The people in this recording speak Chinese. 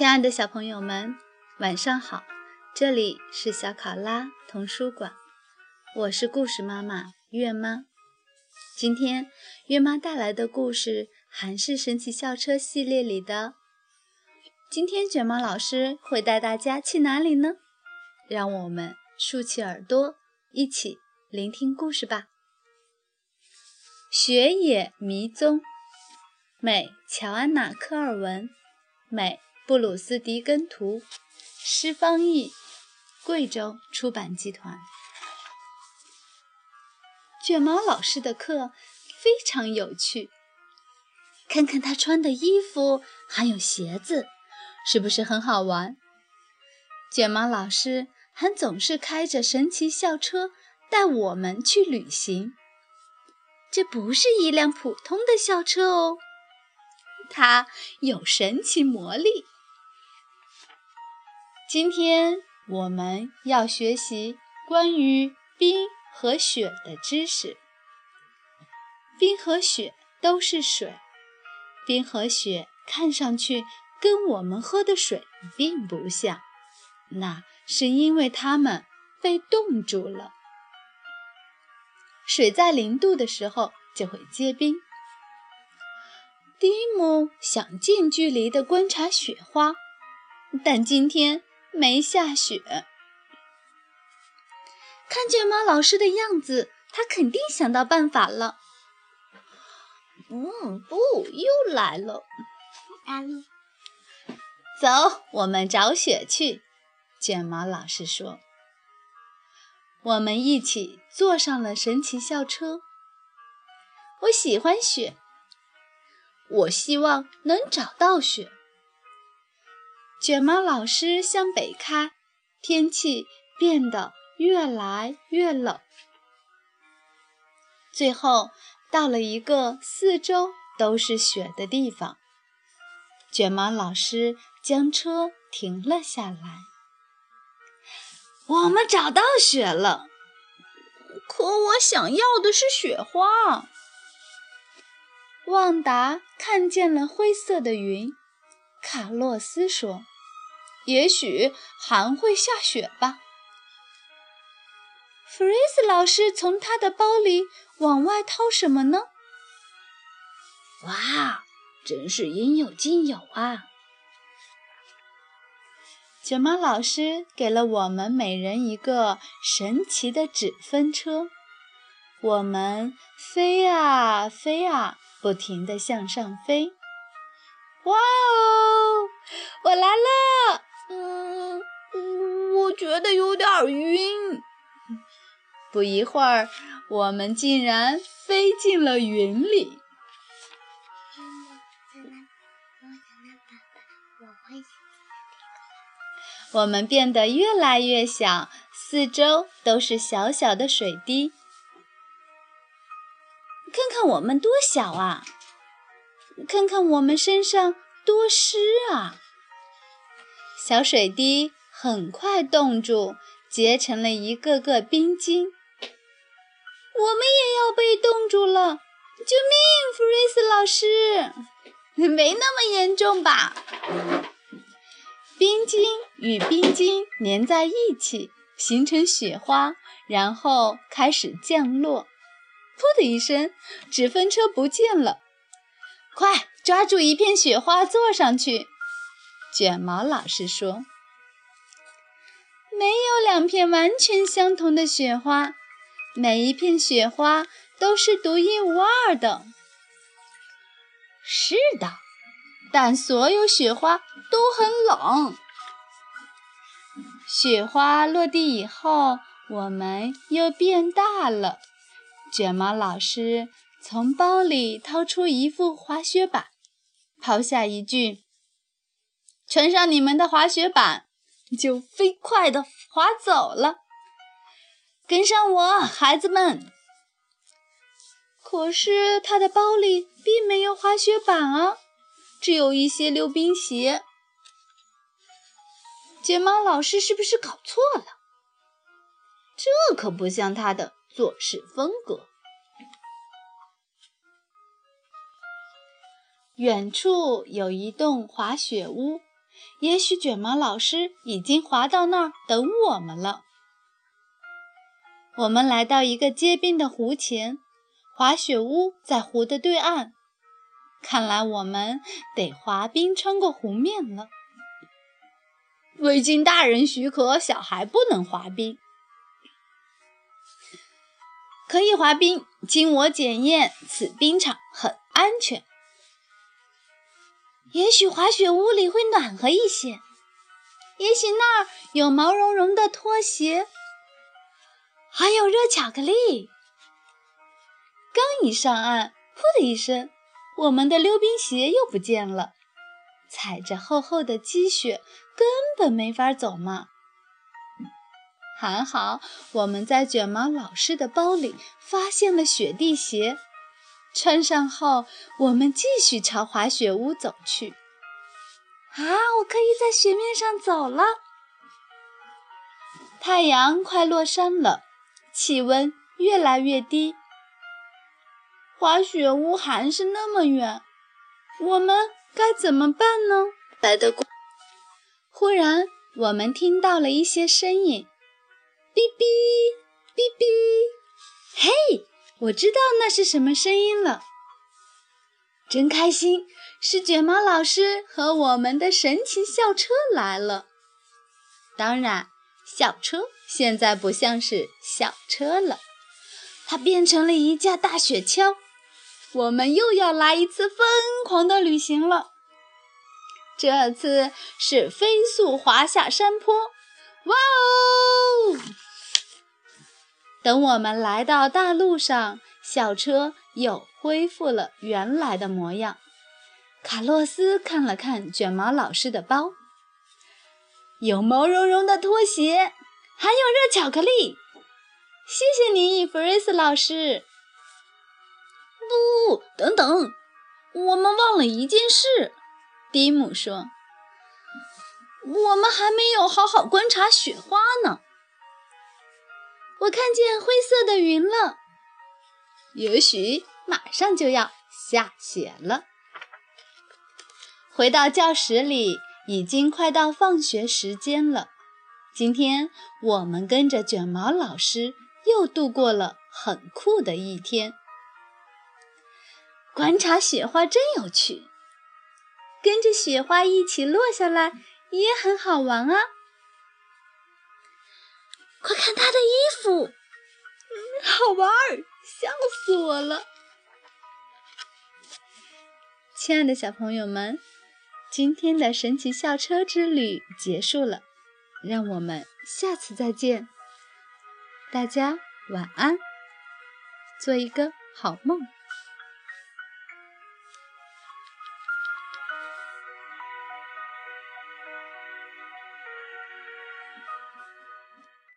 亲爱的小朋友们，晚上好！这里是小考拉童书馆，我是故事妈妈月妈。今天月妈带来的故事还是神奇校车系列里的。今天卷毛老师会带大家去哪里呢？让我们竖起耳朵，一起聆听故事吧。雪野迷踪，美乔安娜科尔文，美。布鲁斯·迪根图，施方译，贵州出版集团。卷毛老师的课非常有趣，看看他穿的衣服还有鞋子，是不是很好玩？卷毛老师还总是开着神奇校车带我们去旅行。这不是一辆普通的校车哦，它有神奇魔力。今天我们要学习关于冰和雪的知识。冰和雪都是水，冰和雪看上去跟我们喝的水并不像，那是因为它们被冻住了。水在零度的时候就会结冰。蒂姆想近距离地观察雪花，但今天。没下雪，看卷毛老师的样子，他肯定想到办法了。嗯，不，又来了。走，我们找雪去。卷毛老师说：“我们一起坐上了神奇校车。我喜欢雪，我希望能找到雪。”卷毛老师向北开，天气变得越来越冷，最后到了一个四周都是雪的地方。卷毛老师将车停了下来。我们找到雪了，可我想要的是雪花。旺达看见了灰色的云，卡洛斯说。也许还会下雪吧。弗瑞斯老师从他的包里往外掏什么呢？哇，真是应有尽有啊！卷毛老师给了我们每人一个神奇的纸风车，我们飞啊飞啊，不停地向上飞。哇哦，我来了！觉得有点晕。不一会儿，我们竟然飞进了云里。我们变得越来越小，四周都是小小的水滴。看看我们多小啊！看看我们身上多湿啊！小水滴很快冻住，结成了一个个冰晶。我们也要被冻住了！救命，弗瑞斯老师！没那么严重吧？冰晶与冰晶粘在一起，形成雪花，然后开始降落。噗的一声，纸风车不见了。快抓住一片雪花，坐上去！卷毛老师说：“没有两片完全相同的雪花，每一片雪花都是独一无二的。”是的，但所有雪花都很冷。雪花落地以后，我们又变大了。卷毛老师从包里掏出一副滑雪板，抛下一句。穿上你们的滑雪板，就飞快地滑走了。跟上我，孩子们！可是他的包里并没有滑雪板啊，只有一些溜冰鞋。卷毛老师是不是搞错了？这可不像他的做事风格。远处有一栋滑雪屋。也许卷毛老师已经滑到那儿等我们了。我们来到一个结冰的湖前，滑雪屋在湖的对岸。看来我们得滑冰穿过湖面了。未经大人许可，小孩不能滑冰。可以滑冰，经我检验，此冰场很安全。也许滑雪屋里会暖和一些，也许那儿有毛茸茸的拖鞋，还有热巧克力。刚一上岸，噗的一声，我们的溜冰鞋又不见了，踩着厚厚的积雪，根本没法走嘛。还好我们在卷毛老师的包里发现了雪地鞋。穿上后，我们继续朝滑雪屋走去。啊，我可以在雪面上走了。太阳快落山了，气温越来越低。滑雪屋还是那么远，我们该怎么办呢？来的过。忽然，我们听到了一些声音：哔哔哔哔。嘿！我知道那是什么声音了，真开心！是卷毛老师和我们的神奇校车来了。当然，校车现在不像是校车了，它变成了一架大雪橇。我们又要来一次疯狂的旅行了。这次是飞速滑下山坡，哇哦！等我们来到大路上，校车又恢复了原来的模样。卡洛斯看了看卷毛老师的包，有毛茸茸的拖鞋，还有热巧克力。谢谢你，弗瑞斯老师。不，等等，我们忘了一件事。蒂姆说：“我们还没有好好观察雪花呢。”我看见灰色的云了，也许马上就要下雪了。回到教室里，已经快到放学时间了。今天我们跟着卷毛老师又度过了很酷的一天。观察雪花真有趣，跟着雪花一起落下来也很好玩啊。快看他的衣服，好玩儿，笑死我了！亲爱的小朋友们，今天的神奇校车之旅结束了，让我们下次再见。大家晚安，做一个好梦。